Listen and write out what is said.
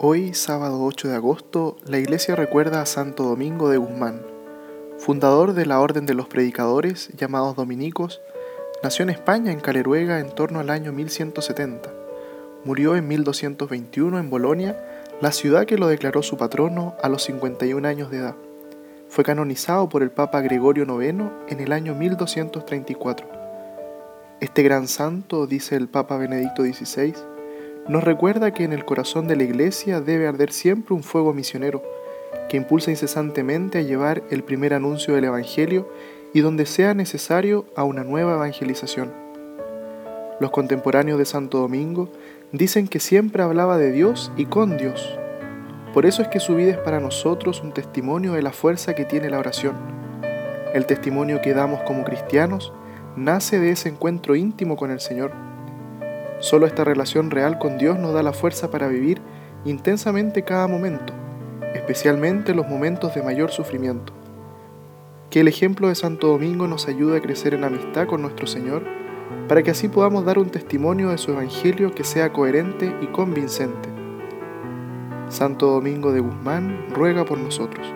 Hoy, sábado 8 de agosto, la iglesia recuerda a Santo Domingo de Guzmán, fundador de la Orden de los Predicadores, llamados dominicos, nació en España, en Caleruega, en torno al año 1170. Murió en 1221 en Bolonia, la ciudad que lo declaró su patrono a los 51 años de edad. Fue canonizado por el Papa Gregorio IX en el año 1234. Este gran santo, dice el Papa Benedicto XVI, nos recuerda que en el corazón de la Iglesia debe arder siempre un fuego misionero que impulsa incesantemente a llevar el primer anuncio del Evangelio y donde sea necesario a una nueva evangelización. Los contemporáneos de Santo Domingo dicen que siempre hablaba de Dios y con Dios. Por eso es que su vida es para nosotros un testimonio de la fuerza que tiene la oración. El testimonio que damos como cristianos nace de ese encuentro íntimo con el Señor Solo esta relación real con Dios nos da la fuerza para vivir intensamente cada momento, especialmente los momentos de mayor sufrimiento. Que el ejemplo de Santo Domingo nos ayude a crecer en amistad con nuestro Señor, para que así podamos dar un testimonio de su Evangelio que sea coherente y convincente. Santo Domingo de Guzmán ruega por nosotros.